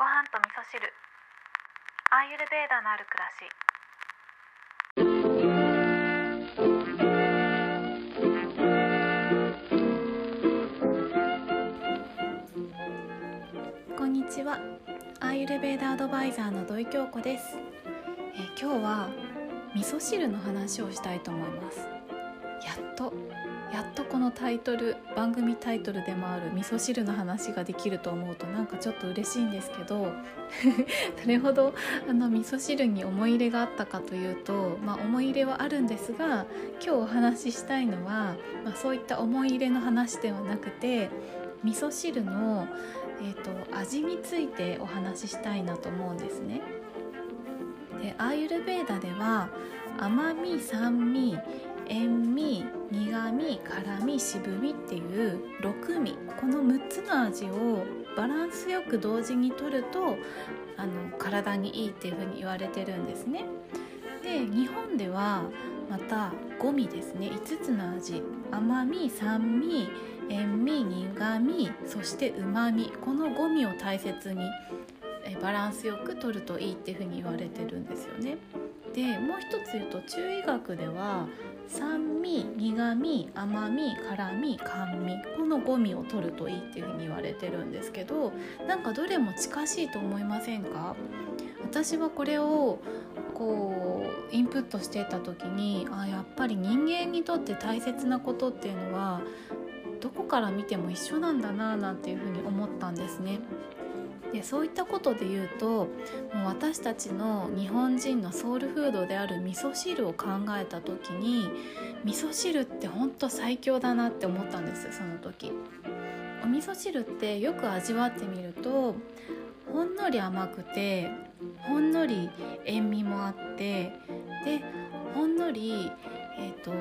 ご飯と味噌汁。アーユルベーダのある暮らし。こんにちは。アーユルベーダアドバイザーの土井京子です、え今日は味噌汁の話をしたいと思います。やっと。やっとこのタイトル番組タイトルでもある味噌汁の話ができると思うとなんかちょっと嬉しいんですけど どれほどあの味噌汁に思い入れがあったかというと、まあ、思い入れはあるんですが今日お話ししたいのは、まあ、そういった思い入れの話ではなくて味噌汁の、えー、と味についてお話ししたいなと思うんですね。でアーユルベーダでは甘み酸味塩味苦味辛味渋みっていう6味この6つの味をバランスよく同時に摂るとあの体にいいっていうふうに言われてるんですね。で日本ではまた5味ですね5つの味甘み酸味塩味苦味そしてうまみこの5味を大切にバランスよく取るといいっていうふうに言われてるんですよね。でもう一つ言うと中医学では酸味苦味甘み辛味甘味この5味を取るといいっていうふうに言われてるんですけどなんかどれも近しいと思いませんか？私はこれをこうインプットしてた時にあやっぱり人間にとって大切なことっていうのはどこから見ても一緒なんだななんていうふうに思ったんですね。でそういったことで言うともう私たちの日本人のソウルフードである味噌汁を考えた時に味噌汁ってほんと最強だなって思ったんですその時。お味噌汁ってよく味わってみるとほんのり甘くてほんのり塩味もあってでほんのりえっ、と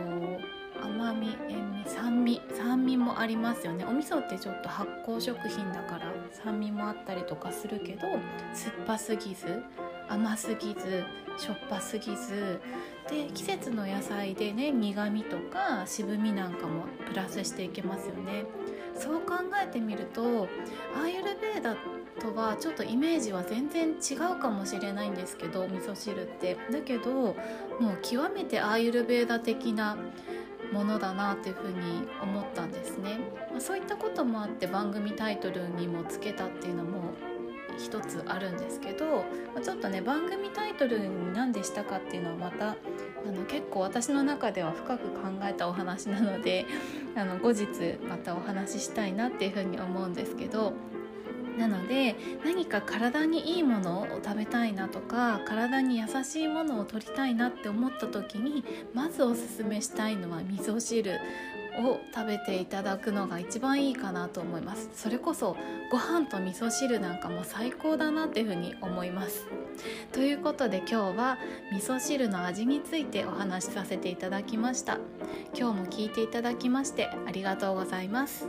甘み塩味酸味酸味もありますよね。お味噌ってちょっと発酵食品だから酸味もあったりとかするけど酸っぱすぎず甘すぎずしょっぱすぎずで季節の野菜でね苦味とか渋みなんかもプラスしていけますよね。そう考えてみるとアーユルベーダとはちょっとイメージは全然違うかもしれないんですけど味噌汁って。だけどもう極めてアーユルベーダ的なものだなというふうに思ったんですね、まあ、そういったこともあって番組タイトルにもつけたっていうのも一つあるんですけど、ま、ちょっとね番組タイトルに何でしたかっていうのはまたあの結構私の中では深く考えたお話なのであの後日またお話ししたいなっていうふうに思うんですけどなので何か体にいいものを食べたいなとか体に優しいものを取りたいなって思った時にまずおすすめしたいのは味噌汁を食べていただくのが一番いいかなと思います。それこそご飯と味噌汁なんかも最高だなっていうふうに思います。ということで今日は味噌汁の味についてお話しさせていただきました。今日も聞いていただきましてありがとうございます。